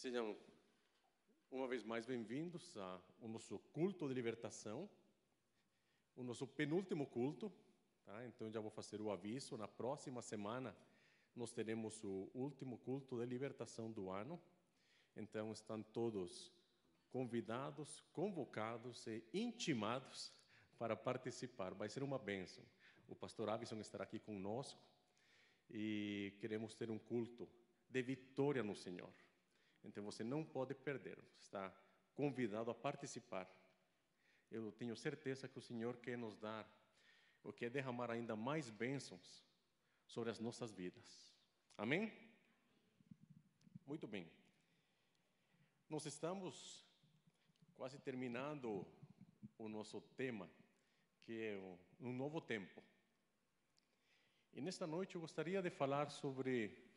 Sejam uma vez mais bem-vindos ao nosso culto de libertação, o nosso penúltimo culto. Tá? Então, já vou fazer o aviso: na próxima semana nós teremos o último culto de libertação do ano. Então, estão todos convidados, convocados e intimados para participar. Vai ser uma bênção. O pastor Avison estará aqui conosco e queremos ter um culto de vitória no Senhor. Então você não pode perder, você está convidado a participar. Eu tenho certeza que o Senhor quer nos dar, ou quer derramar ainda mais bênçãos sobre as nossas vidas. Amém? Muito bem. Nós estamos quase terminando o nosso tema, que é um novo tempo. E nesta noite eu gostaria de falar sobre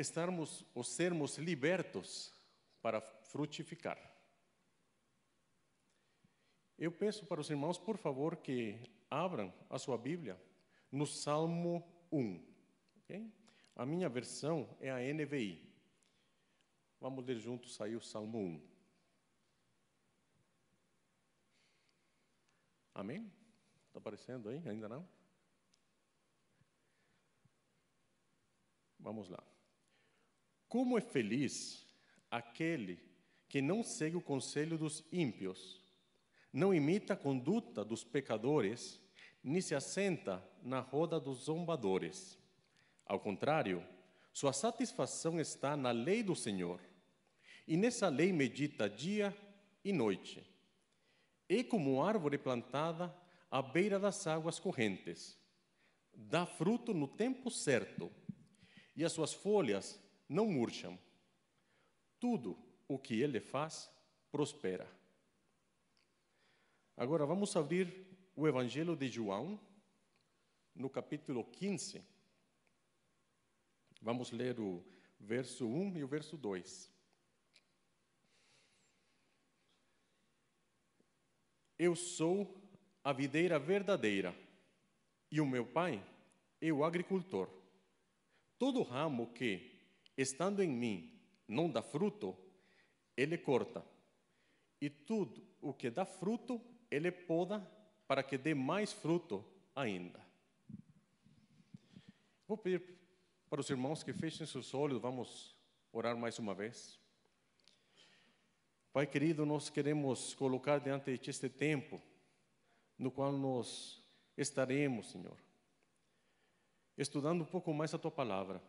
estarmos ou sermos libertos para frutificar. Eu peço para os irmãos, por favor, que abram a sua Bíblia no Salmo 1. Okay? A minha versão é a NVI. Vamos ler juntos aí o Salmo 1. Amém? Está aparecendo aí? Ainda não? Vamos lá. Como é feliz aquele que não segue o conselho dos ímpios, não imita a conduta dos pecadores, nem se assenta na roda dos zombadores. Ao contrário, sua satisfação está na lei do Senhor, e nessa lei medita dia e noite. É como árvore plantada à beira das águas correntes, dá fruto no tempo certo, e as suas folhas não murcham. Tudo o que ele faz prospera. Agora vamos abrir o Evangelho de João, no capítulo 15. Vamos ler o verso 1 e o verso 2. Eu sou a videira verdadeira e o meu pai é o agricultor. Todo ramo que estando em mim, não dá fruto, ele corta. E tudo o que dá fruto, ele poda para que dê mais fruto ainda. Vou pedir para os irmãos que fechem seus olhos, vamos orar mais uma vez. Pai querido, nós queremos colocar diante de este tempo, no qual nós estaremos, Senhor, estudando um pouco mais a Tua palavra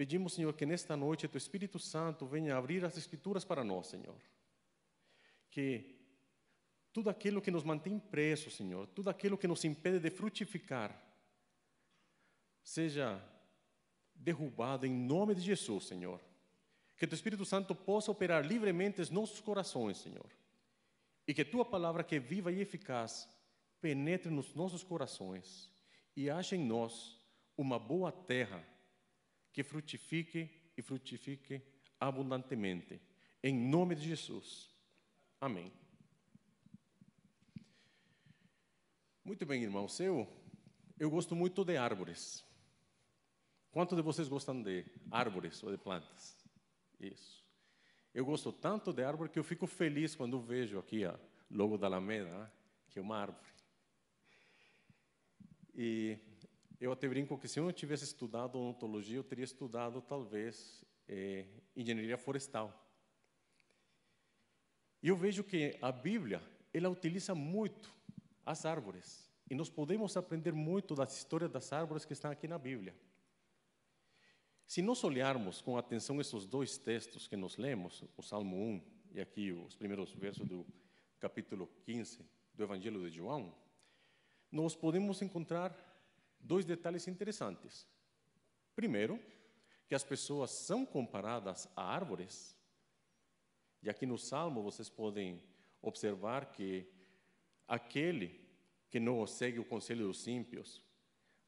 Pedimos, Senhor, que nesta noite o Espírito Santo venha abrir as Escrituras para nós, Senhor. Que tudo aquilo que nos mantém presos, Senhor, tudo aquilo que nos impede de frutificar, seja derrubado em nome de Jesus, Senhor. Que o Espírito Santo possa operar livremente em nossos corações, Senhor. E que tua palavra, que é viva e eficaz, penetre nos nossos corações e ache em nós uma boa terra que frutifique e frutifique abundantemente. Em nome de Jesus. Amém. Muito bem, irmãos. Eu, eu gosto muito de árvores. Quantos de vocês gostam de árvores ou de plantas? Isso. Eu gosto tanto de árvore que eu fico feliz quando vejo aqui o logo da Alameda, que é uma árvore. E eu até brinco que se eu não tivesse estudado odontologia, eu teria estudado talvez é, engenharia florestal. E eu vejo que a Bíblia, ela utiliza muito as árvores. E nós podemos aprender muito das histórias das árvores que estão aqui na Bíblia. Se nós olharmos com atenção esses dois textos que nós lemos, o Salmo 1 e aqui os primeiros versos do capítulo 15 do Evangelho de João, nós podemos encontrar dois detalhes interessantes. Primeiro, que as pessoas são comparadas a árvores. E aqui no Salmo vocês podem observar que aquele que não segue o conselho dos ímpios,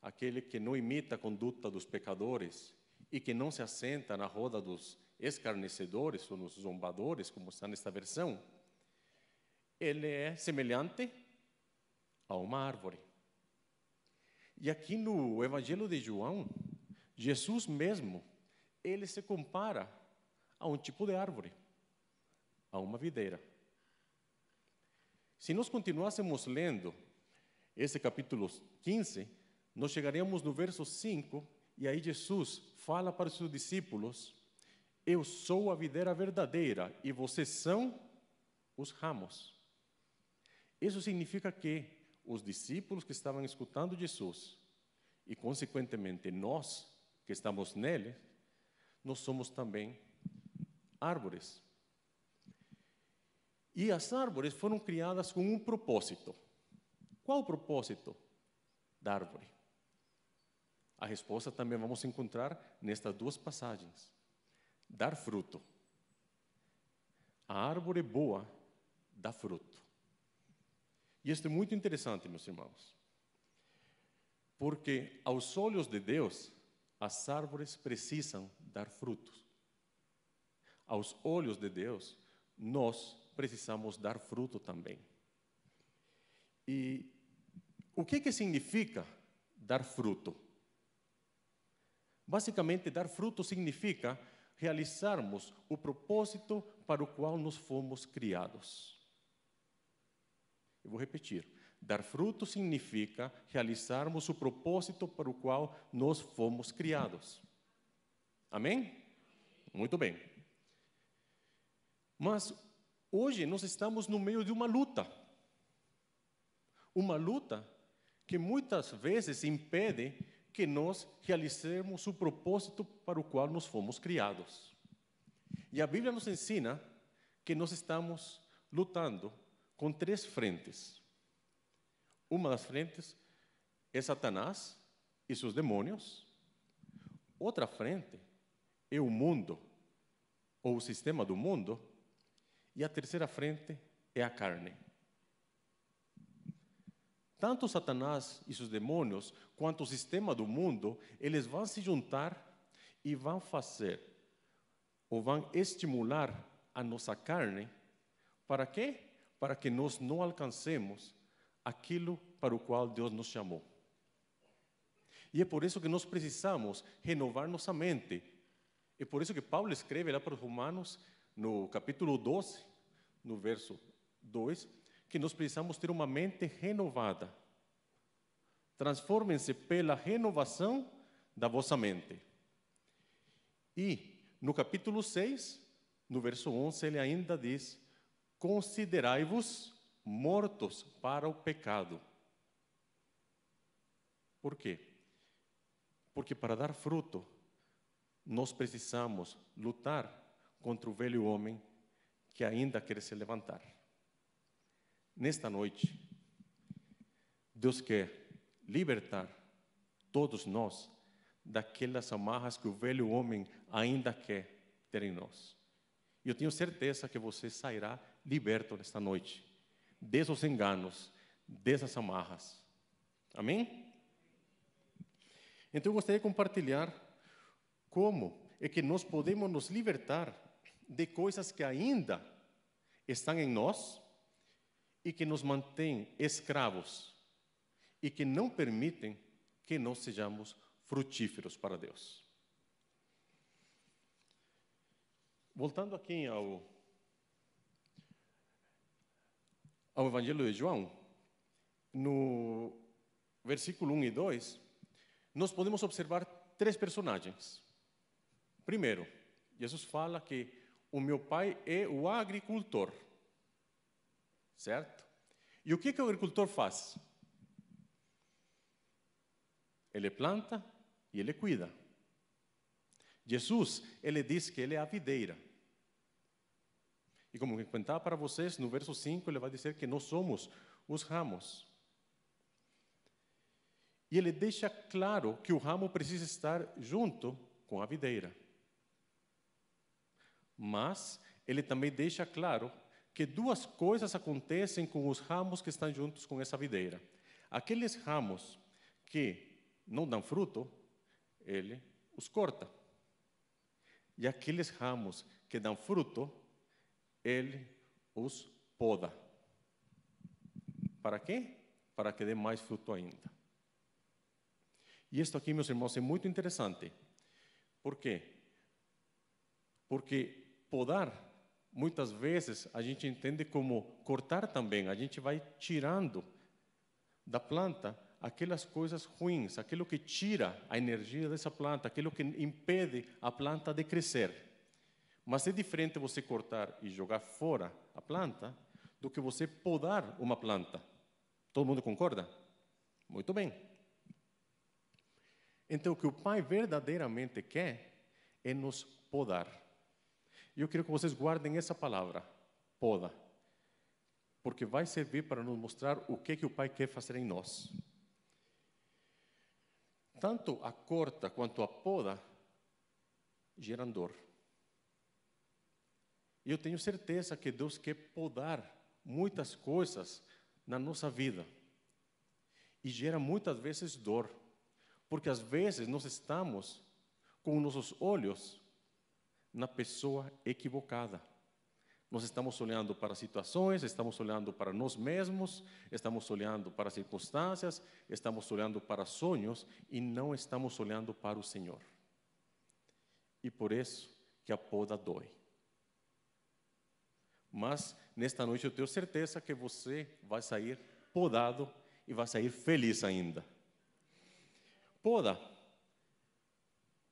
aquele que não imita a conduta dos pecadores e que não se assenta na roda dos escarnecedores ou nos zombadores, como está nesta versão, ele é semelhante a uma árvore. E aqui no Evangelho de João, Jesus mesmo, ele se compara a um tipo de árvore, a uma videira. Se nós continuássemos lendo esse capítulo 15, nós chegaríamos no verso 5, e aí Jesus fala para os seus discípulos: Eu sou a videira verdadeira e vocês são os ramos. Isso significa que os discípulos que estavam escutando Jesus, e consequentemente nós que estamos nele, nós somos também árvores. E as árvores foram criadas com um propósito. Qual o propósito da árvore? A resposta também vamos encontrar nestas duas passagens. Dar fruto. A árvore boa dá fruto. E isto é muito interessante, meus irmãos. Porque aos olhos de Deus, as árvores precisam dar frutos. Aos olhos de Deus, nós precisamos dar fruto também. E o que, que significa dar fruto? Basicamente, dar fruto significa realizarmos o propósito para o qual nós fomos criados. Eu vou repetir. Dar fruto significa realizarmos o propósito para o qual nós fomos criados. Amém? Muito bem. Mas hoje nós estamos no meio de uma luta. Uma luta que muitas vezes impede que nós realizemos o propósito para o qual nós fomos criados. E a Bíblia nos ensina que nós estamos lutando com três frentes. Uma das frentes é Satanás e seus demônios. Outra frente é o mundo, ou o sistema do mundo. E a terceira frente é a carne. Tanto Satanás e seus demônios, quanto o sistema do mundo, eles vão se juntar e vão fazer, ou vão estimular a nossa carne, para quê? Para que nós não alcancemos aquilo para o qual Deus nos chamou. E é por isso que nós precisamos renovar nossa mente. É por isso que Paulo escreve lá para os Romanos, no capítulo 12, no verso 2, que nós precisamos ter uma mente renovada. Transformem-se pela renovação da vossa mente. E no capítulo 6, no verso 11, ele ainda diz: Considerai-vos mortos para o pecado. Por quê? Porque para dar fruto, nós precisamos lutar contra o velho homem que ainda quer se levantar. Nesta noite, Deus quer libertar todos nós daquelas amarras que o velho homem ainda quer ter em nós. E eu tenho certeza que você sairá liberto nesta noite desses enganos, dessas amarras. Amém? Então eu gostaria de compartilhar como é que nós podemos nos libertar de coisas que ainda estão em nós e que nos mantêm escravos e que não permitem que nós sejamos frutíferos para Deus. Voltando aqui ao, ao Evangelho de João, no versículo 1 e 2, nós podemos observar três personagens. Primeiro, Jesus fala que o meu pai é o agricultor certo? E o que, que o agricultor faz? Ele planta e ele cuida. Jesus, ele diz que ele é a videira. E como eu contava para vocês, no verso 5, ele vai dizer que nós somos os ramos. E ele deixa claro que o ramo precisa estar junto com a videira. Mas ele também deixa claro que duas coisas acontecem com os ramos que estão juntos com essa videira. Aqueles ramos que não dão fruto, ele os corta. E aqueles ramos que dão fruto, ele os poda. Para quê? Para que dê mais fruto ainda. E isto aqui, meus irmãos, é muito interessante. Por quê? Porque podar, muitas vezes a gente entende como cortar também. A gente vai tirando da planta aquelas coisas ruins, aquilo que tira a energia dessa planta, aquilo que impede a planta de crescer. Mas é diferente você cortar e jogar fora a planta do que você podar uma planta. Todo mundo concorda? Muito bem. Então, o que o Pai verdadeiramente quer é nos podar. E eu quero que vocês guardem essa palavra, poda, porque vai servir para nos mostrar o que, que o Pai quer fazer em nós. Tanto a corta quanto a poda geram dor. E eu tenho certeza que Deus quer podar muitas coisas na nossa vida. E gera muitas vezes dor. Porque às vezes nós estamos com nossos olhos na pessoa equivocada. Nós estamos olhando para situações, estamos olhando para nós mesmos, estamos olhando para circunstâncias, estamos olhando para sonhos e não estamos olhando para o Senhor. E por isso que a poda dói. Mas nesta noite eu tenho certeza que você vai sair podado e vai sair feliz ainda. Poda,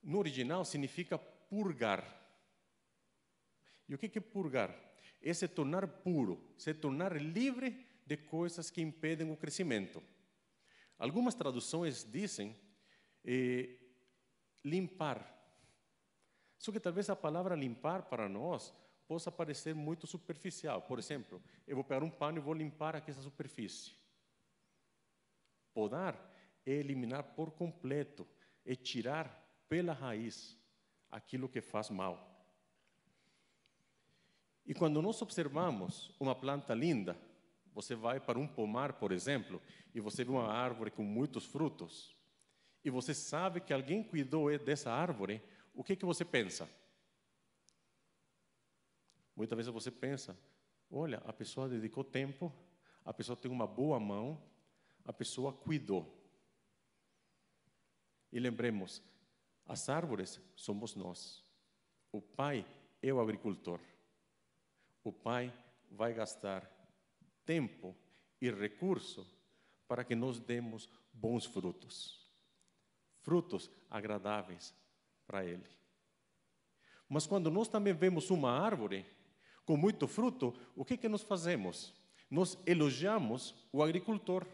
no original, significa purgar. E o que é purgar? É se tornar puro, se tornar livre de coisas que impedem o crescimento. Algumas traduções dizem eh, limpar. Só que talvez a palavra limpar para nós possa parecer muito superficial. Por exemplo, eu vou pegar um pano e vou limpar aqui essa superfície. Podar é eliminar por completo, é tirar pela raiz aquilo que faz mal. E quando nós observamos uma planta linda, você vai para um pomar, por exemplo, e você vê uma árvore com muitos frutos, e você sabe que alguém cuidou dessa árvore, o que, que você pensa? Muitas vezes você pensa, olha, a pessoa dedicou tempo, a pessoa tem uma boa mão, a pessoa cuidou. E lembremos, as árvores somos nós. O pai é o agricultor. O pai vai gastar tempo e recurso para que nós demos bons frutos. Frutos agradáveis para ele. Mas quando nós também vemos uma árvore, com muito fruto, o que, que nós fazemos? Nós elogiamos o agricultor.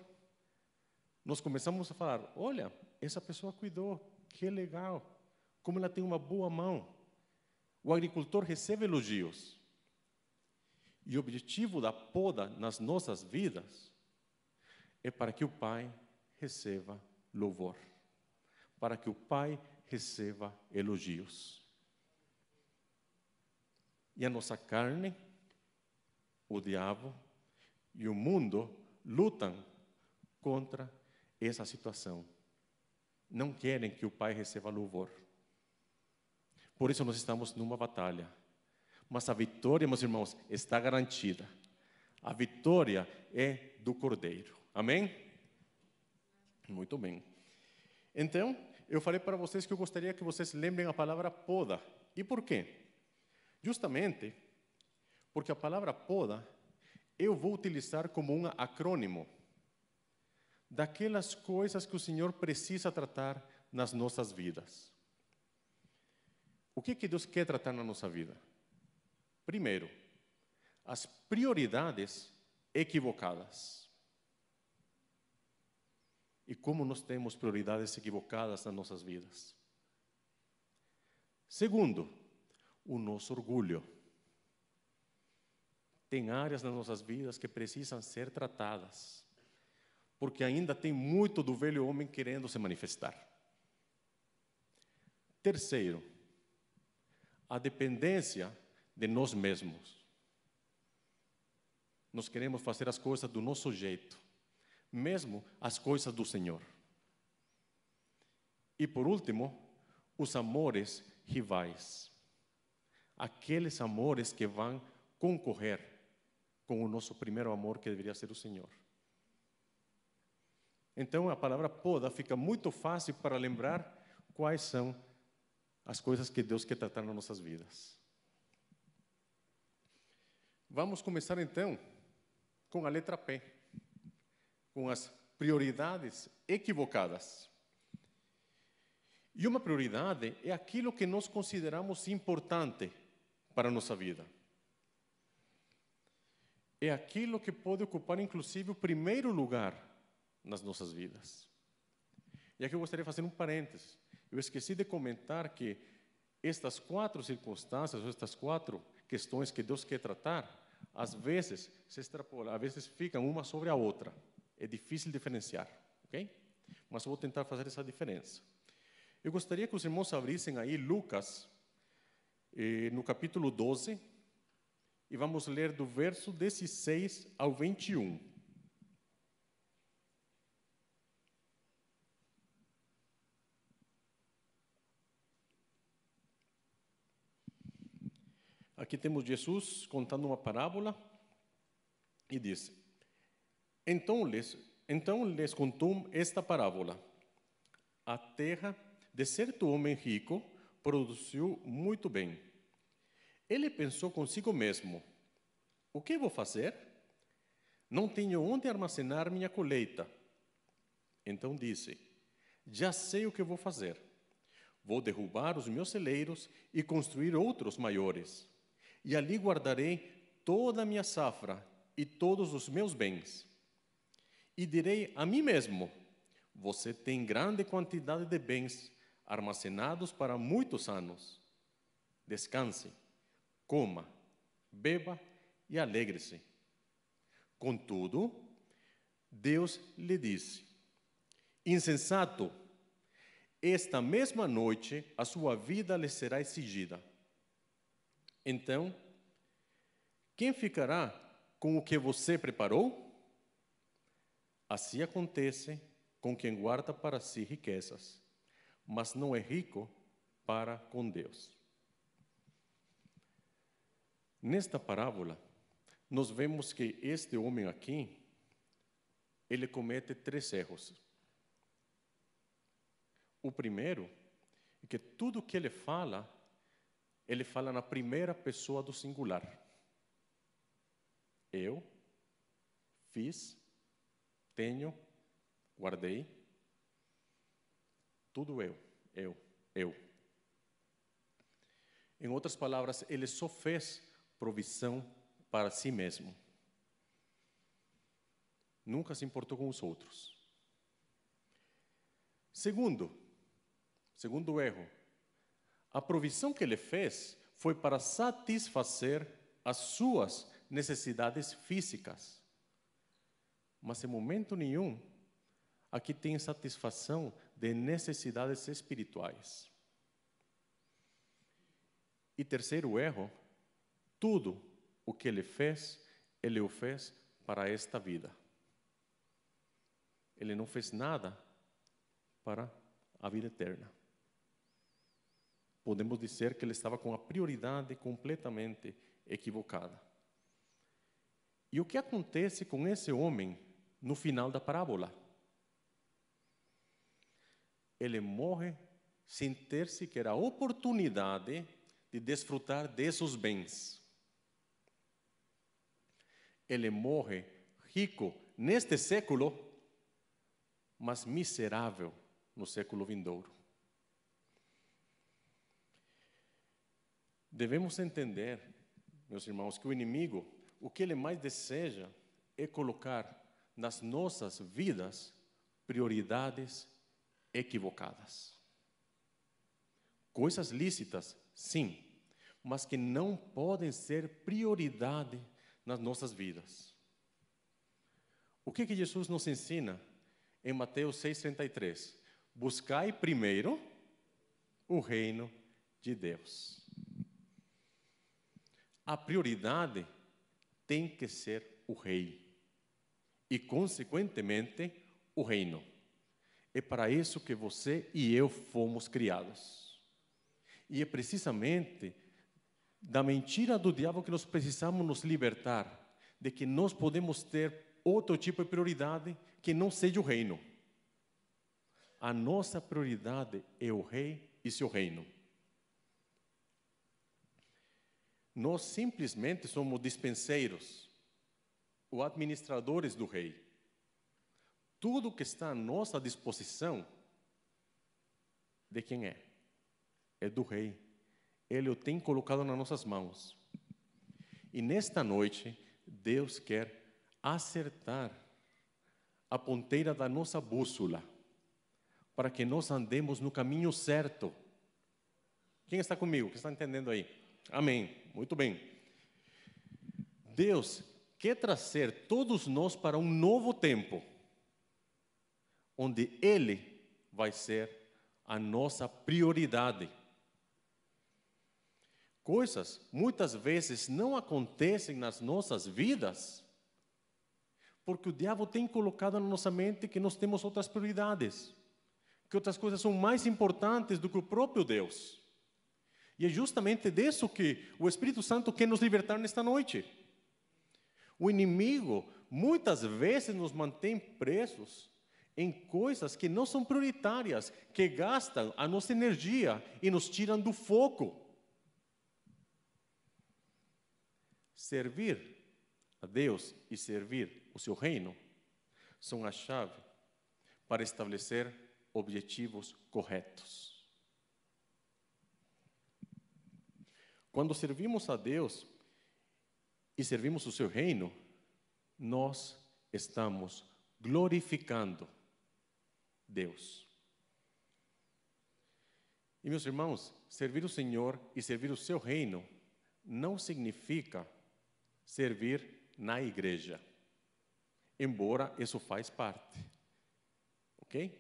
Nós começamos a falar: olha, essa pessoa cuidou, que legal, como ela tem uma boa mão. O agricultor recebe elogios. E o objetivo da poda nas nossas vidas é para que o Pai receba louvor, para que o Pai receba elogios. E a nossa carne, o diabo e o mundo lutam contra essa situação. Não querem que o Pai receba louvor. Por isso nós estamos numa batalha. Mas a vitória, meus irmãos, está garantida. A vitória é do Cordeiro. Amém? Muito bem. Então, eu falei para vocês que eu gostaria que vocês lembrem a palavra poda. E por quê? Justamente porque a palavra poda eu vou utilizar como um acrônimo daquelas coisas que o Senhor precisa tratar nas nossas vidas. O que, que Deus quer tratar na nossa vida? Primeiro, as prioridades equivocadas. E como nós temos prioridades equivocadas nas nossas vidas. Segundo, o nosso orgulho. Tem áreas nas nossas vidas que precisam ser tratadas, porque ainda tem muito do velho homem querendo se manifestar. Terceiro, a dependência de nós mesmos. Nós queremos fazer as coisas do nosso jeito, mesmo as coisas do Senhor. E por último, os amores rivais aqueles amores que vão concorrer com o nosso primeiro amor, que deveria ser o Senhor. Então, a palavra poda fica muito fácil para lembrar quais são as coisas que Deus quer tratar nas nossas vidas. Vamos começar então com a letra P, com as prioridades equivocadas. E uma prioridade é aquilo que nós consideramos importante para a nossa vida. É aquilo que pode ocupar, inclusive, o primeiro lugar nas nossas vidas. E aqui eu gostaria de fazer um parênteses. Eu esqueci de comentar que estas quatro circunstâncias, estas quatro questões que Deus quer tratar, às vezes se extrapolam, às vezes ficam uma sobre a outra. É difícil diferenciar, ok? Mas eu vou tentar fazer essa diferença. Eu gostaria que os irmãos abrissem aí Lucas, no capítulo 12, e vamos ler do verso 16 ao 21. Aqui temos Jesus contando uma parábola e diz: Então lhes, então lhes contou esta parábola. A terra de certo homem rico produziu muito bem. Ele pensou consigo mesmo: O que vou fazer? Não tenho onde armazenar minha colheita. Então disse: Já sei o que vou fazer. Vou derrubar os meus celeiros e construir outros maiores e ali guardarei toda a minha safra e todos os meus bens. E direi a mim mesmo: Você tem grande quantidade de bens armazenados para muitos anos. Descanse, coma, beba e alegre-se. Contudo, Deus lhe disse: Insensato, esta mesma noite a sua vida lhe será exigida. Então, quem ficará com o que você preparou? Assim acontece com quem guarda para si riquezas, mas não é rico para com Deus. Nesta parábola, nós vemos que este homem aqui, ele comete três erros. O primeiro é que tudo que ele fala ele fala na primeira pessoa do singular. Eu fiz, tenho, guardei. Tudo eu, eu, eu. Em outras palavras, ele só fez provisão para si mesmo. Nunca se importou com os outros. Segundo, segundo erro, a provisão que ele fez foi para satisfazer as suas necessidades físicas. Mas em momento nenhum, aqui tem satisfação de necessidades espirituais. E terceiro erro, tudo o que ele fez, ele o fez para esta vida. Ele não fez nada para a vida eterna podemos dizer que ele estava com a prioridade completamente equivocada. E o que acontece com esse homem no final da parábola? Ele morre sem ter sequer a oportunidade de desfrutar desses bens. Ele morre rico neste século, mas miserável no século vindouro. Devemos entender, meus irmãos, que o inimigo, o que ele mais deseja é colocar nas nossas vidas prioridades equivocadas. Coisas lícitas, sim, mas que não podem ser prioridade nas nossas vidas. O que, que Jesus nos ensina em Mateus 6,33? Buscai primeiro o reino de Deus a prioridade tem que ser o rei e, consequentemente, o reino. É para isso que você e eu fomos criados. E é precisamente da mentira do diabo que nós precisamos nos libertar, de que nós podemos ter outro tipo de prioridade que não seja o reino. A nossa prioridade é o rei e seu reino. nós simplesmente somos dispenseiros, ou administradores do rei. Tudo que está à nossa disposição, de quem é? É do rei. Ele o tem colocado nas nossas mãos. E nesta noite, Deus quer acertar a ponteira da nossa bússola, para que nós andemos no caminho certo. Quem está comigo? Quem está entendendo aí? Amém. Muito bem. Deus quer trazer todos nós para um novo tempo, onde Ele vai ser a nossa prioridade. Coisas muitas vezes não acontecem nas nossas vidas porque o diabo tem colocado na nossa mente que nós temos outras prioridades, que outras coisas são mais importantes do que o próprio Deus. E é justamente disso que o Espírito Santo quer nos libertar nesta noite. O inimigo muitas vezes nos mantém presos em coisas que não são prioritárias, que gastam a nossa energia e nos tiram do foco. Servir a Deus e servir o seu reino são a chave para estabelecer objetivos corretos. Quando servimos a Deus e servimos o seu reino, nós estamos glorificando Deus. E meus irmãos, servir o Senhor e servir o seu reino não significa servir na igreja, embora isso faz parte. Ok?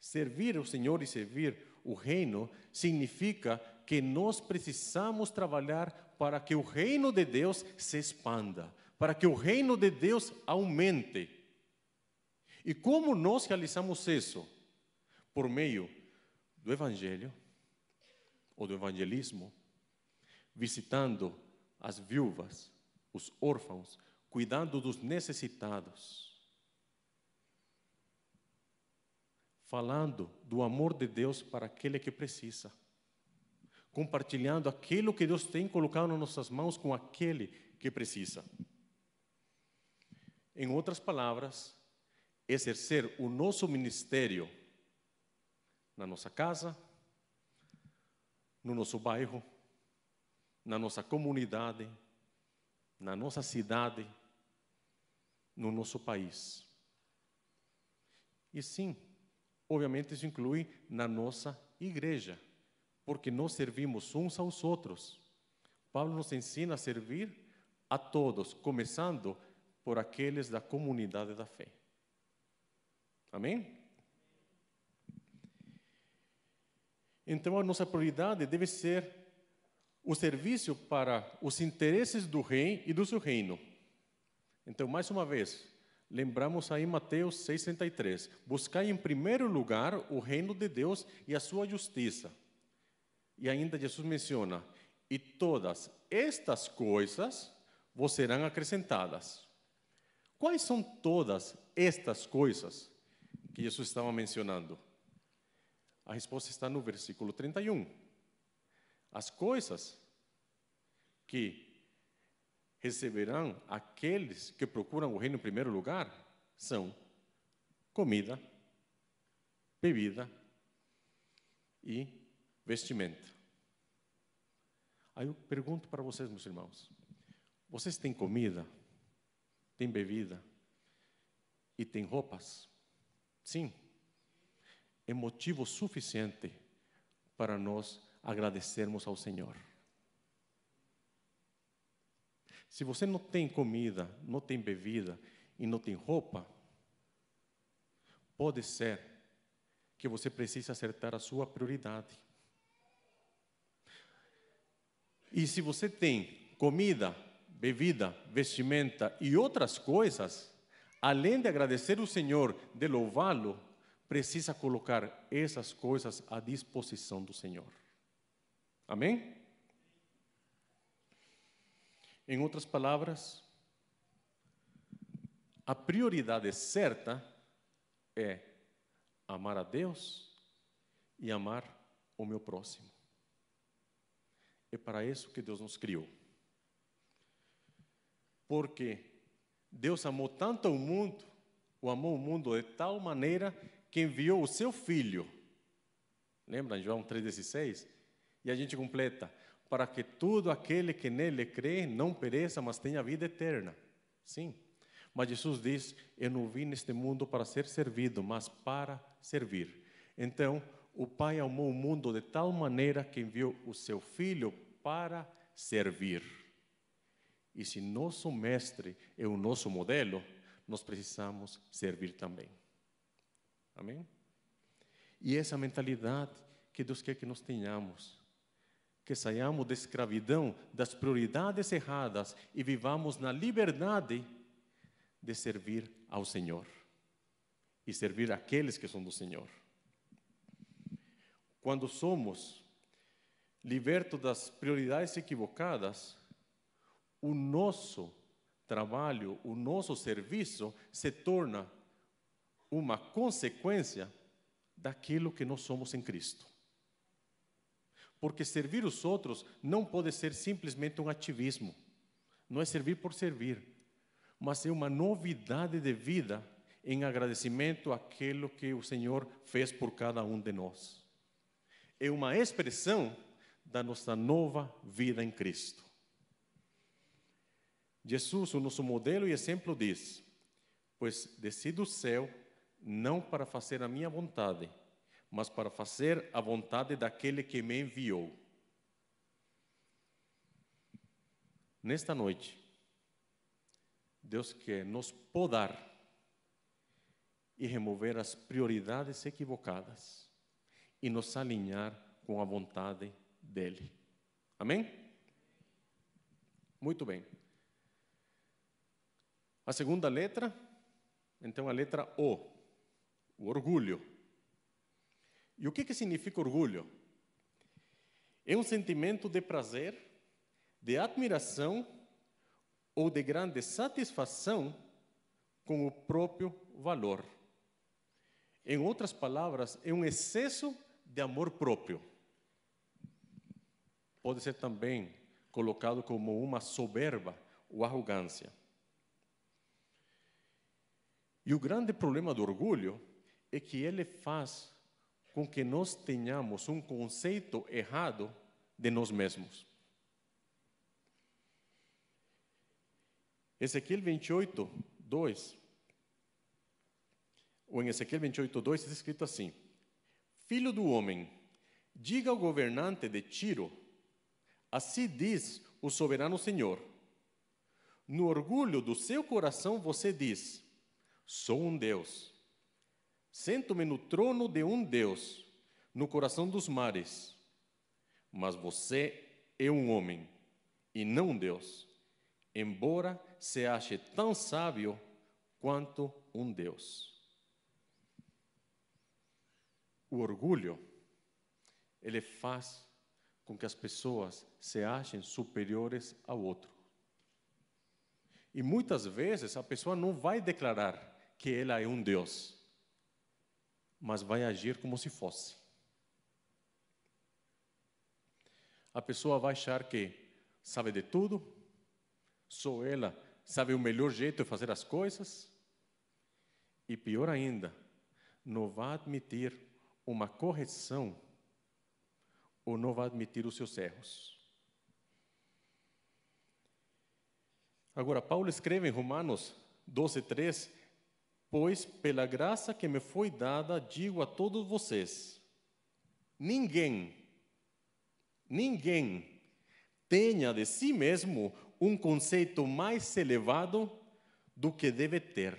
Servir o Senhor e servir o reino significa que nós precisamos trabalhar para que o reino de Deus se expanda, para que o reino de Deus aumente. E como nós realizamos isso? Por meio do Evangelho, ou do evangelismo, visitando as viúvas, os órfãos, cuidando dos necessitados. Falando do amor de Deus para aquele que precisa. Compartilhando aquilo que Deus tem colocado nas nossas mãos com aquele que precisa. Em outras palavras, exercer o nosso ministério na nossa casa, no nosso bairro, na nossa comunidade, na nossa cidade, no nosso país. E sim, obviamente isso inclui na nossa igreja, porque nós servimos uns aos outros. Paulo nos ensina a servir a todos, começando por aqueles da comunidade da fé. Amém? Então a nossa prioridade deve ser o serviço para os interesses do rei e do seu reino. Então, mais uma vez, lembramos aí Mateus 6,63. Buscai em primeiro lugar o reino de Deus e a sua justiça. E ainda Jesus menciona: e todas estas coisas vos serão acrescentadas. Quais são todas estas coisas que Jesus estava mencionando? A resposta está no versículo 31. As coisas que receberão aqueles que procuram o reino em primeiro lugar são comida, bebida e vestimenta. Aí eu pergunto para vocês, meus irmãos: vocês têm comida, têm bebida e têm roupas? Sim. É motivo suficiente para nós agradecermos ao Senhor. Se você não tem comida, não tem bebida e não tem roupa, pode ser que você precise acertar a sua prioridade. E se você tem comida, bebida, vestimenta e outras coisas, além de agradecer o Senhor, de louvá-lo, precisa colocar essas coisas à disposição do Senhor. Amém? Em outras palavras, a prioridade certa é amar a Deus e amar o meu próximo. É para isso que Deus nos criou. Porque Deus amou tanto o mundo, o amou o mundo de tal maneira que enviou o seu filho. Lembra João 3,16? E a gente completa: para que todo aquele que nele crê não pereça, mas tenha vida eterna. Sim. Mas Jesus diz: Eu não vim neste mundo para ser servido, mas para servir. Então, o Pai amou o mundo de tal maneira que enviou o seu Filho para servir. E se nosso mestre é o nosso modelo, nós precisamos servir também. Amém? E essa mentalidade que Deus quer que nós tenhamos. Que saiamos da escravidão, das prioridades erradas e vivamos na liberdade de servir ao Senhor e servir aqueles que são do Senhor. Quando somos libertos das prioridades equivocadas, o nosso trabalho, o nosso serviço se torna uma consequência daquilo que nós somos em Cristo. Porque servir os outros não pode ser simplesmente um ativismo, não é servir por servir, mas é uma novidade de vida em agradecimento àquilo que o Senhor fez por cada um de nós. É uma expressão da nossa nova vida em Cristo. Jesus, o nosso modelo e exemplo, diz: Pois desci do céu não para fazer a minha vontade, mas para fazer a vontade daquele que me enviou. Nesta noite, Deus quer nos podar e remover as prioridades equivocadas e nos alinhar com a vontade dele. Amém? Muito bem. A segunda letra, então a letra O, o orgulho. E o que, que significa orgulho? É um sentimento de prazer, de admiração ou de grande satisfação com o próprio valor. Em outras palavras, é um excesso de amor próprio. Pode ser também colocado como uma soberba ou arrogância. E o grande problema do orgulho é que ele faz com que nós tenhamos um conceito errado de nós mesmos. Ezequiel 28, 2. Ou em Ezequiel 28, 2 está escrito assim: Filho do homem, diga ao governante de Tiro, assim diz o soberano Senhor. No orgulho do seu coração você diz: Sou um Deus Sento-me no trono de um Deus, no coração dos mares. Mas você é um homem e não Deus, embora se ache tão sábio quanto um Deus. O orgulho, ele faz com que as pessoas se achem superiores ao outro. E muitas vezes a pessoa não vai declarar que ela é um Deus mas vai agir como se fosse. A pessoa vai achar que sabe de tudo, só ela sabe o melhor jeito de fazer as coisas, e pior ainda, não vai admitir uma correção ou não vai admitir os seus erros. Agora, Paulo escreve em Romanos 12, 3 Pois, pela graça que me foi dada, digo a todos vocês: ninguém, ninguém tenha de si mesmo um conceito mais elevado do que deve ter.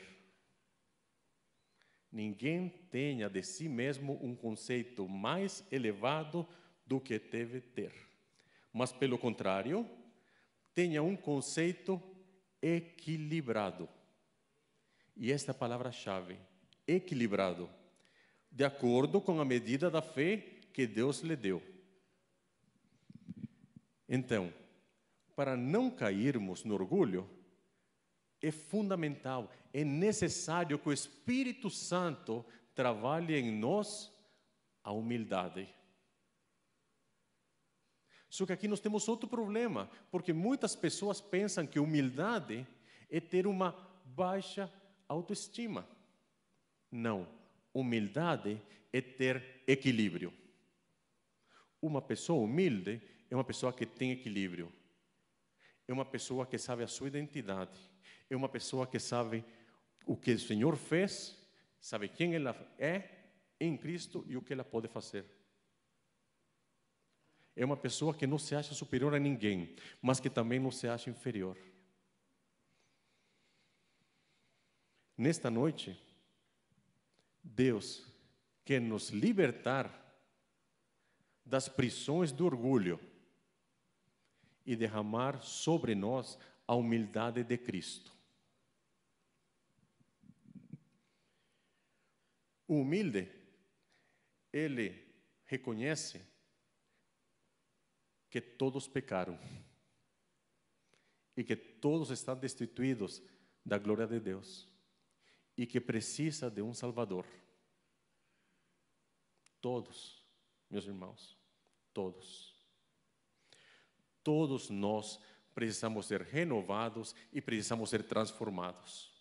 Ninguém tenha de si mesmo um conceito mais elevado do que deve ter. Mas, pelo contrário, tenha um conceito equilibrado e esta é palavra-chave: equilibrado, de acordo com a medida da fé que Deus lhe deu. Então, para não cairmos no orgulho, é fundamental, é necessário que o Espírito Santo trabalhe em nós a humildade. Só que aqui nós temos outro problema, porque muitas pessoas pensam que humildade é ter uma baixa autoestima. Não. Humildade é ter equilíbrio. Uma pessoa humilde é uma pessoa que tem equilíbrio. É uma pessoa que sabe a sua identidade. É uma pessoa que sabe o que o Senhor fez, sabe quem ela é em Cristo e o que ela pode fazer. É uma pessoa que não se acha superior a ninguém, mas que também não se acha inferior. Nesta noite, Deus quer nos libertar das prisões do orgulho e derramar sobre nós a humildade de Cristo. O humilde, ele reconhece que todos pecaram e que todos estão destituídos da glória de Deus e que precisa de um Salvador. Todos, meus irmãos, todos. Todos nós precisamos ser renovados e precisamos ser transformados.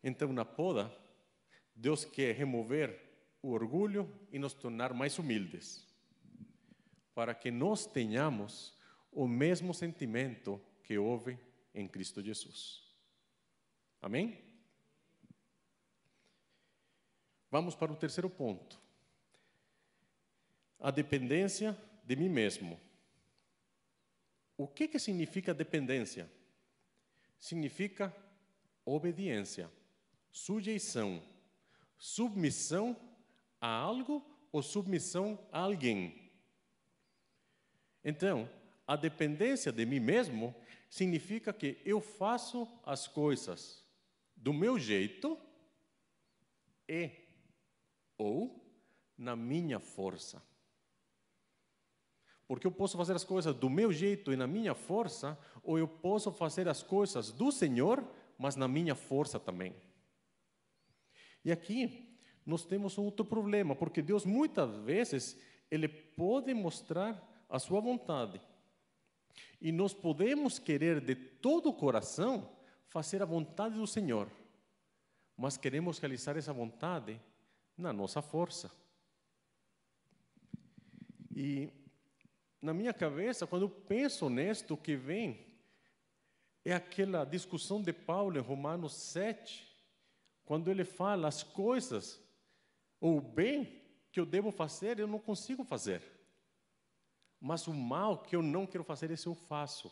Então, na poda, Deus quer remover o orgulho e nos tornar mais humildes, para que nós tenhamos o mesmo sentimento que houve em Cristo Jesus. Amém? Vamos para o terceiro ponto. A dependência de mim mesmo. O que, que significa dependência? Significa obediência, sujeição, submissão a algo ou submissão a alguém. Então, a dependência de mim mesmo significa que eu faço as coisas do meu jeito e ou na minha força. Porque eu posso fazer as coisas do meu jeito e na minha força, ou eu posso fazer as coisas do Senhor, mas na minha força também. E aqui nós temos outro problema, porque Deus muitas vezes ele pode mostrar a sua vontade. E nós podemos querer de todo o coração fazer a vontade do Senhor, mas queremos realizar essa vontade na nossa força. E na minha cabeça, quando eu penso nisto, que vem é aquela discussão de Paulo em Romanos 7, quando ele fala as coisas, ou o bem que eu devo fazer, eu não consigo fazer. Mas o mal que eu não quero fazer, esse eu faço.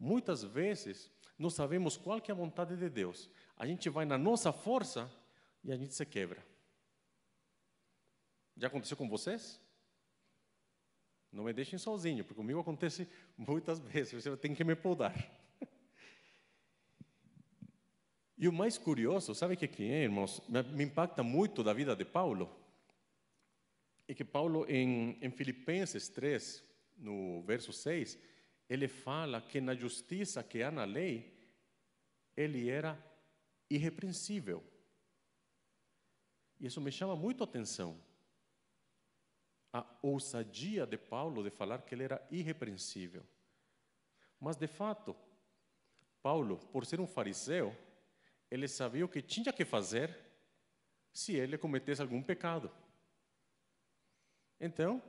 Muitas vezes, não sabemos qual que é a vontade de Deus. A gente vai na nossa força e a gente se quebra. Já aconteceu com vocês? Não me deixem sozinho, porque comigo acontece muitas vezes, você tem que me podar. E o mais curioso, sabe o que é, irmãos? Me impacta muito da vida de Paulo. É que Paulo, em, em Filipenses 3, no verso 6, ele fala que na justiça que há na lei, ele era irrepreensível. Isso me chama muito a atenção a ousadia de Paulo de falar que ele era irrepreensível. Mas, de fato, Paulo, por ser um fariseu, ele sabia o que tinha que fazer se ele cometesse algum pecado. Então,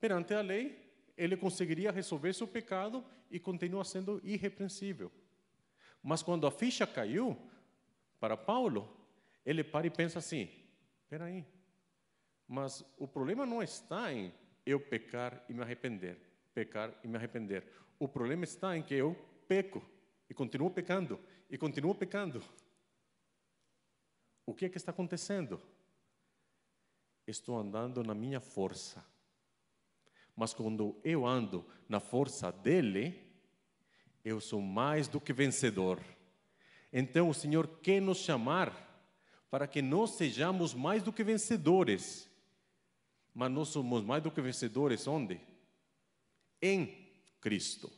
perante a lei, ele conseguiria resolver seu pecado e continua sendo irrepreensível. Mas quando a ficha caiu para Paulo, ele para e pensa assim: espera aí, mas o problema não está em eu pecar e me arrepender, pecar e me arrepender. O problema está em que eu peco e continuo pecando e continuo pecando. O que é que está acontecendo? Estou andando na minha força. Mas quando eu ando na força dele, eu sou mais do que vencedor. Então o Senhor quer nos chamar para que nós sejamos mais do que vencedores mas nós somos mais do que vencedores onde? Em Cristo.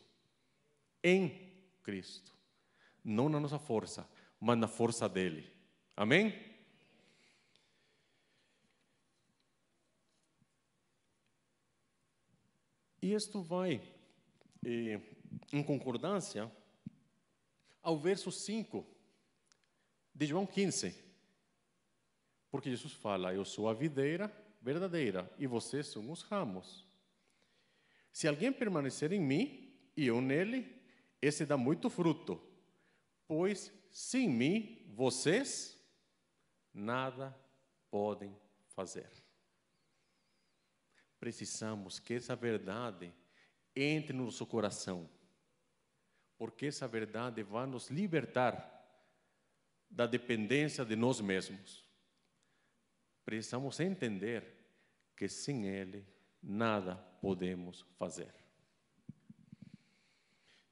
Em Cristo. Não na nossa força, mas na força dele. Amém? Isto vai eh, em concordância ao verso 5 de João 15. Porque Jesus fala: Eu sou a videira verdadeira e vocês são os ramos. Se alguém permanecer em mim e eu nele, esse dá muito fruto, pois sem mim vocês nada podem fazer. Precisamos que essa verdade entre no nosso coração, porque essa verdade vai nos libertar da dependência de nós mesmos. Precisamos entender que sem Ele nada podemos fazer.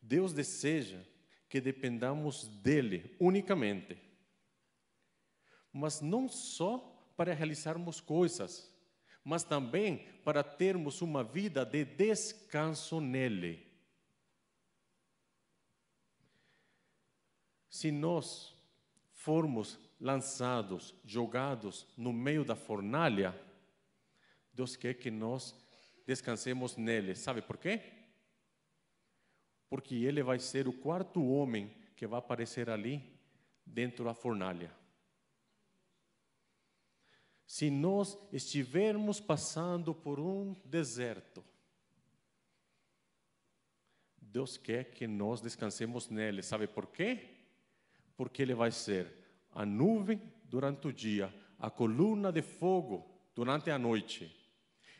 Deus deseja que dependamos dele unicamente, mas não só para realizarmos coisas, mas também para termos uma vida de descanso nele. Se nós formos lançados, jogados no meio da fornalha, Deus quer que nós descansemos nele. Sabe por quê? Porque ele vai ser o quarto homem que vai aparecer ali dentro da fornalha. Se nós estivermos passando por um deserto, Deus quer que nós descansemos nele. Sabe por quê? Porque ele vai ser a nuvem durante o dia, a coluna de fogo durante a noite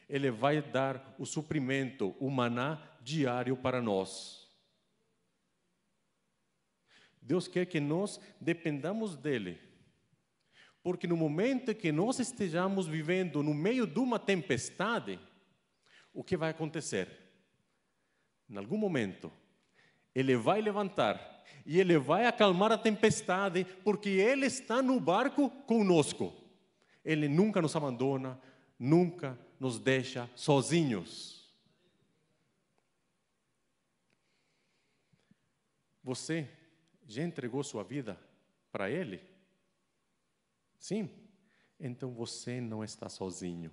ele vai dar o suprimento, o maná diário para nós. Deus quer que nós dependamos dele. Porque no momento que nós estejamos vivendo no meio de uma tempestade, o que vai acontecer? Em algum momento, ele vai levantar e ele vai acalmar a tempestade, porque ele está no barco conosco. Ele nunca nos abandona, nunca nos deixa sozinhos. Você já entregou sua vida para Ele? Sim? Então você não está sozinho.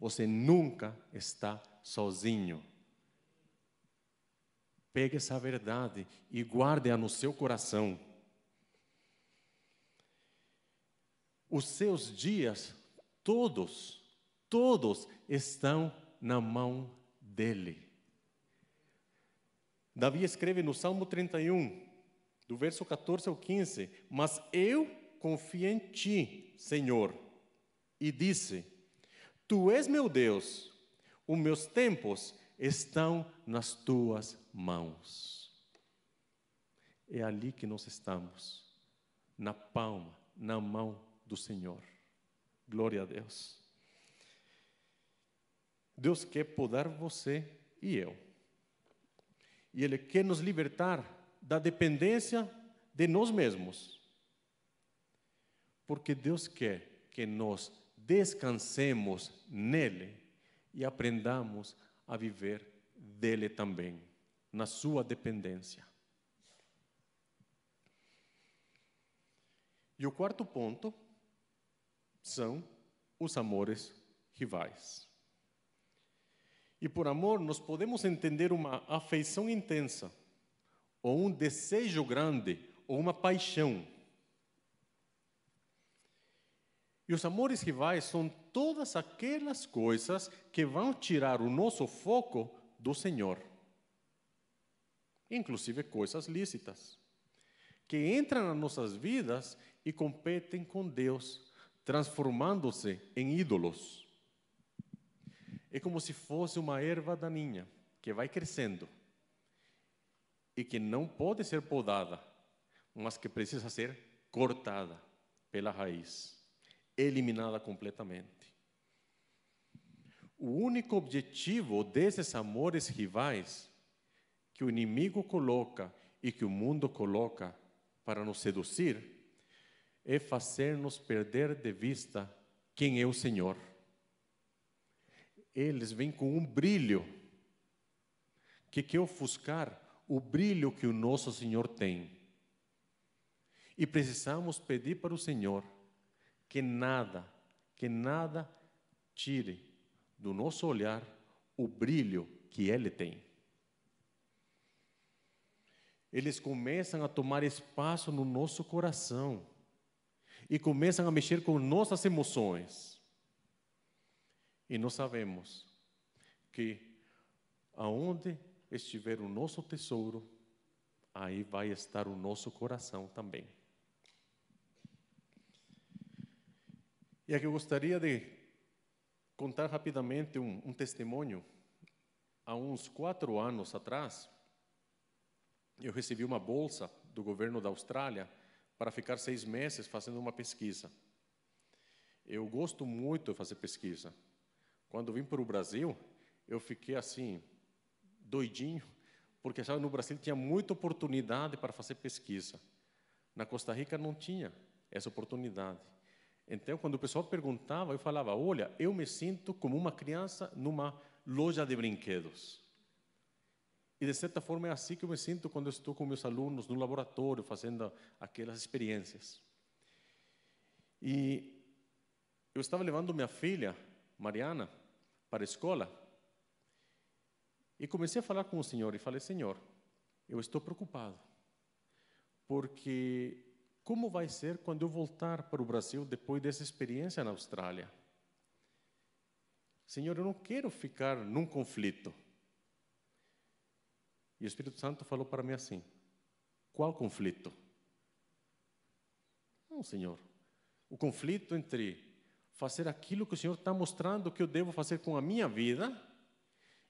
Você nunca está sozinho. Pegue essa verdade e guarde-a no seu coração. Os seus dias, todos, todos estão na mão dele. Davi escreve no Salmo 31, do verso 14 ao 15: Mas eu confio em ti, Senhor, e disse: Tu és meu Deus, os meus tempos estão nas tuas mãos. É ali que nós estamos, na palma, na mão do Senhor. Glória a Deus. Deus quer podar você e eu. E Ele quer nos libertar da dependência de nós mesmos. Porque Deus quer que nós descansemos nele e aprendamos a viver dele também, na sua dependência. E o quarto ponto são os amores rivais. E por amor, nós podemos entender uma afeição intensa, ou um desejo grande, ou uma paixão. E os amores rivais são todas aquelas coisas que vão tirar o nosso foco do Senhor. Inclusive coisas lícitas, que entram nas nossas vidas e competem com Deus, transformando-se em ídolos é como se fosse uma erva daninha que vai crescendo e que não pode ser podada, mas que precisa ser cortada pela raiz, eliminada completamente. O único objetivo desses amores rivais que o inimigo coloca e que o mundo coloca para nos seduzir é fazer-nos perder de vista quem é o Senhor eles vêm com um brilho que quer ofuscar o brilho que o nosso Senhor tem. E precisamos pedir para o Senhor que nada, que nada tire do nosso olhar o brilho que Ele tem. eles começam a tomar espaço no nosso coração e começam a mexer com nossas emoções. E nós sabemos que aonde estiver o nosso tesouro, aí vai estar o nosso coração também. E aqui eu gostaria de contar rapidamente um, um testemunho. Há uns quatro anos atrás, eu recebi uma bolsa do governo da Austrália para ficar seis meses fazendo uma pesquisa. Eu gosto muito de fazer pesquisa. Quando vim para o Brasil, eu fiquei assim, doidinho, porque sabe, no Brasil tinha muita oportunidade para fazer pesquisa. Na Costa Rica não tinha essa oportunidade. Então, quando o pessoal perguntava, eu falava: Olha, eu me sinto como uma criança numa loja de brinquedos. E, de certa forma, é assim que eu me sinto quando estou com meus alunos no laboratório, fazendo aquelas experiências. E eu estava levando minha filha, Mariana, para a escola, e comecei a falar com o Senhor e falei: Senhor, eu estou preocupado, porque como vai ser quando eu voltar para o Brasil depois dessa experiência na Austrália? Senhor, eu não quero ficar num conflito. E o Espírito Santo falou para mim assim: qual conflito? Não, Senhor. O conflito entre fazer aquilo que o Senhor está mostrando que eu devo fazer com a minha vida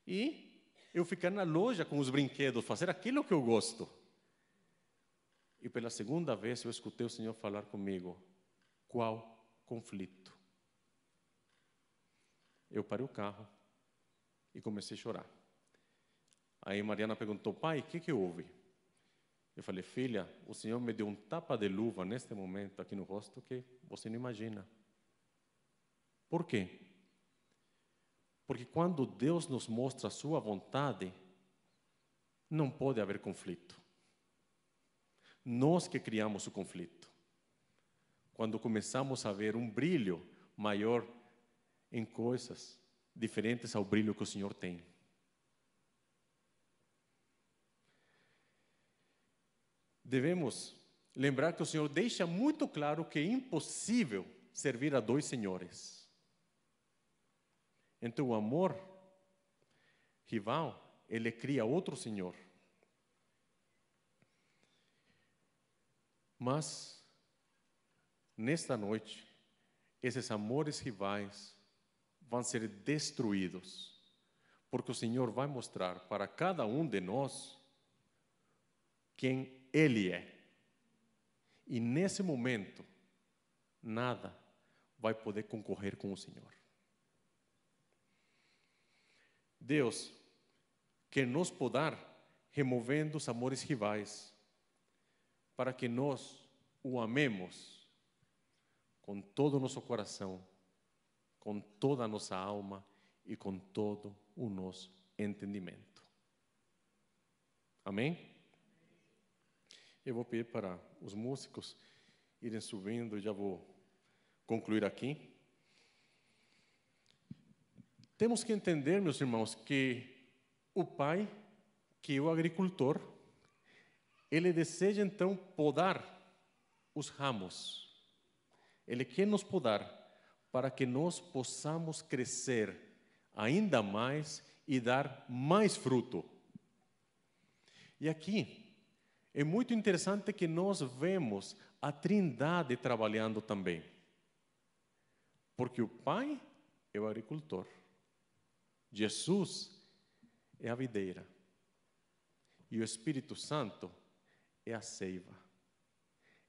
e eu ficar na loja com os brinquedos, fazer aquilo que eu gosto. E pela segunda vez eu escutei o Senhor falar comigo: qual conflito? Eu parei o carro e comecei a chorar. Aí Mariana perguntou: pai, o que, que houve? Eu falei: filha, o Senhor me deu um tapa de luva neste momento aqui no rosto que você não imagina. Por quê? Porque quando Deus nos mostra a sua vontade, não pode haver conflito. Nós que criamos o conflito. Quando começamos a ver um brilho maior em coisas diferentes ao brilho que o Senhor tem. Devemos lembrar que o Senhor deixa muito claro que é impossível servir a dois senhores. Então, o amor rival, ele cria outro senhor. Mas, nesta noite, esses amores rivais vão ser destruídos, porque o Senhor vai mostrar para cada um de nós quem Ele é. E nesse momento, nada vai poder concorrer com o Senhor. Deus quer nos podar removendo os amores rivais para que nós o amemos com todo o nosso coração, com toda a nossa alma e com todo o nosso entendimento. Amém? Eu vou pedir para os músicos irem subindo, já vou concluir aqui. Temos que entender, meus irmãos, que o pai, que é o agricultor, ele deseja então podar os ramos. Ele quer nos podar para que nós possamos crescer ainda mais e dar mais fruto. E aqui é muito interessante que nós vemos a Trindade trabalhando também. Porque o Pai é o agricultor, Jesus é a videira, e o Espírito Santo é a seiva.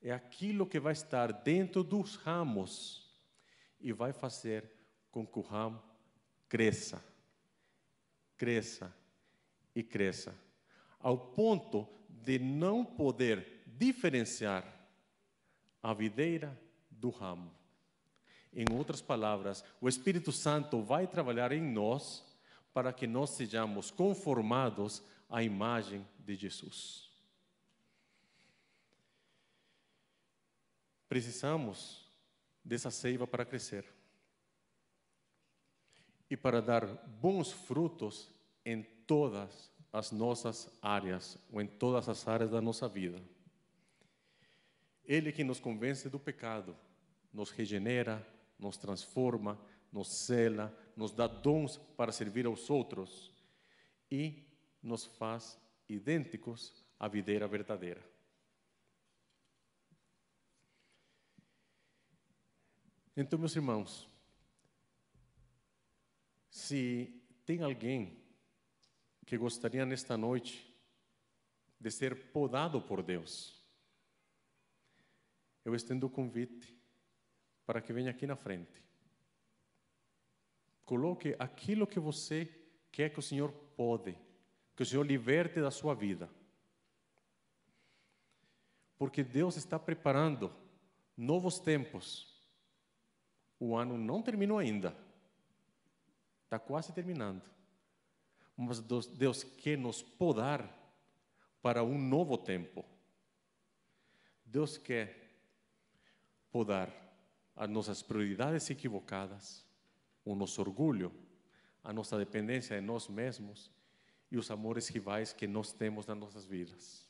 É aquilo que vai estar dentro dos ramos e vai fazer com que o ramo cresça, cresça e cresça, ao ponto de não poder diferenciar a videira do ramo. Em outras palavras, o Espírito Santo vai trabalhar em nós para que nós sejamos conformados à imagem de Jesus. Precisamos dessa seiva para crescer e para dar bons frutos em todas as nossas áreas, ou em todas as áreas da nossa vida. Ele que nos convence do pecado, nos regenera, nos transforma, nos cela, nos dá dons para servir aos outros e nos faz idênticos à videira verdadeira. Então, meus irmãos, se tem alguém que gostaria nesta noite de ser podado por Deus, eu estendo o convite para que venha aqui na frente. Coloque aquilo que você quer que o Senhor pode, que o Senhor liberte da sua vida. Porque Deus está preparando novos tempos. O ano não terminou ainda. Está quase terminando. Mas Deus quer nos podar para um novo tempo. Deus quer podar as nossas prioridades equivocadas, o nosso orgulho, a nossa dependência de nós mesmos e os amores rivais que nós temos nas nossas vidas.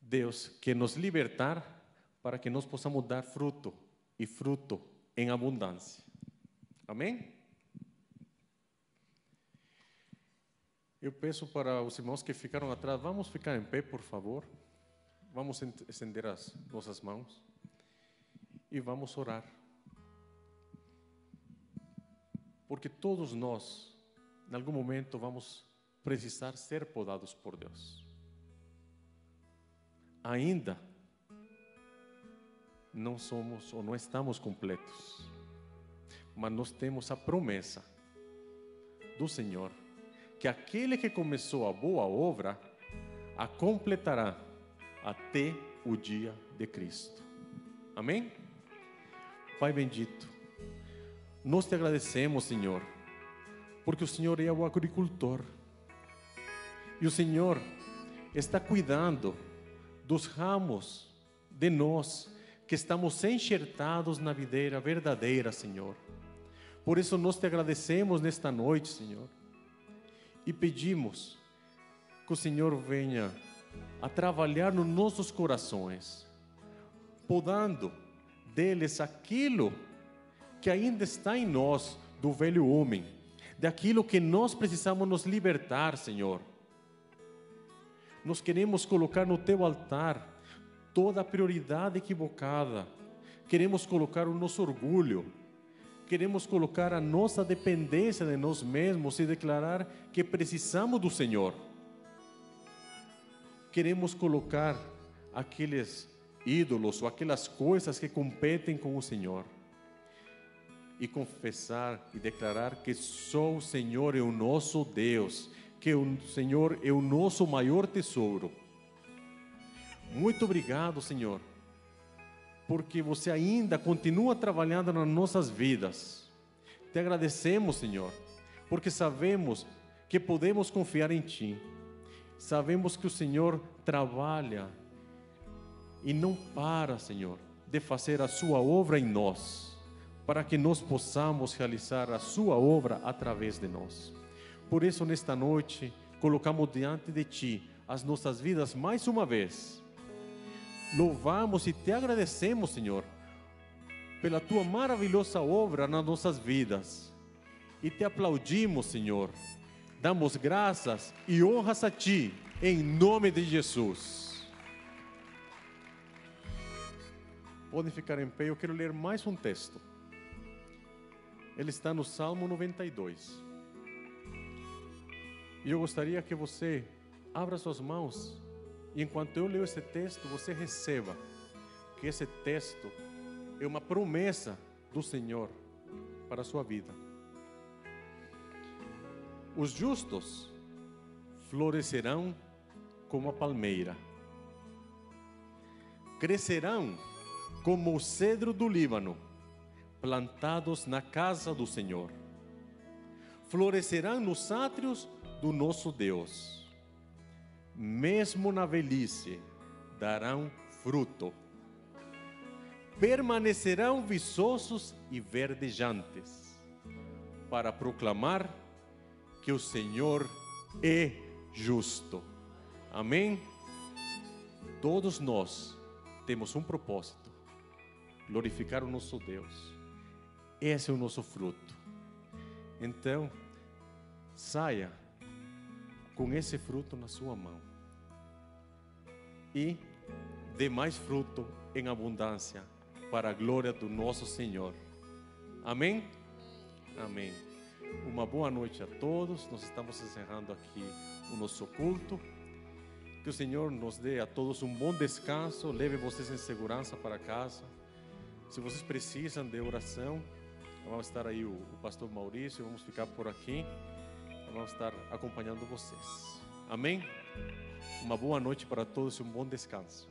Deus quer nos libertar para que nós possamos dar fruto e fruto em abundância. Amém? Eu peço para os irmãos que ficaram atrás, vamos ficar em pé, por favor. Vamos estender as nossas mãos e vamos orar. Porque todos nós, em algum momento, vamos precisar ser podados por Deus. Ainda não somos ou não estamos completos, mas nós temos a promessa do Senhor que aquele que começou a boa obra a completará até o dia de Cristo. Amém? Pai bendito, nós te agradecemos, Senhor, porque o Senhor é o agricultor e o Senhor está cuidando dos ramos de nós que estamos enxertados na videira verdadeira, Senhor. Por isso nós te agradecemos nesta noite, Senhor, e pedimos que o Senhor venha a trabalhar nos nossos corações, podando deles aquilo que ainda está em nós do velho homem, daquilo que nós precisamos nos libertar, Senhor. Nós queremos colocar no teu altar toda a prioridade equivocada, queremos colocar o nosso orgulho, queremos colocar a nossa dependência de nós mesmos e declarar que precisamos do Senhor. Queremos colocar aqueles ídolos ou aquelas coisas que competem com o Senhor e confessar e declarar que só o Senhor é o nosso Deus, que o Senhor é o nosso maior tesouro. Muito obrigado, Senhor, porque você ainda continua trabalhando nas nossas vidas. Te agradecemos, Senhor, porque sabemos que podemos confiar em Ti. Sabemos que o Senhor trabalha e não para, Senhor, de fazer a sua obra em nós, para que nós possamos realizar a sua obra através de nós. Por isso, nesta noite, colocamos diante de Ti as nossas vidas mais uma vez. Louvamos e te agradecemos, Senhor, pela Tua maravilhosa obra nas nossas vidas. E te aplaudimos, Senhor Damos graças e honras a Ti, em nome de Jesus. Podem ficar em pé, eu quero ler mais um texto. Ele está no Salmo 92. E eu gostaria que você abra suas mãos e enquanto eu leio esse texto, você receba que esse texto é uma promessa do Senhor para a sua vida. Os justos florescerão como a palmeira, crescerão como o cedro do Líbano, plantados na casa do Senhor. Florescerão nos átrios do nosso Deus. Mesmo na velhice darão fruto. Permanecerão viçosos e verdejantes, para proclamar que o Senhor é justo. Amém? Todos nós temos um propósito: glorificar o nosso Deus. Esse é o nosso fruto. Então, saia com esse fruto na sua mão e dê mais fruto em abundância para a glória do nosso Senhor. Amém? Amém. Uma boa noite a todos. Nós estamos encerrando aqui o nosso culto. Que o Senhor nos dê a todos um bom descanso, leve vocês em segurança para casa. Se vocês precisam de oração, vamos estar aí o, o pastor Maurício, vamos ficar por aqui. Vamos estar acompanhando vocês. Amém? Uma boa noite para todos e um bom descanso.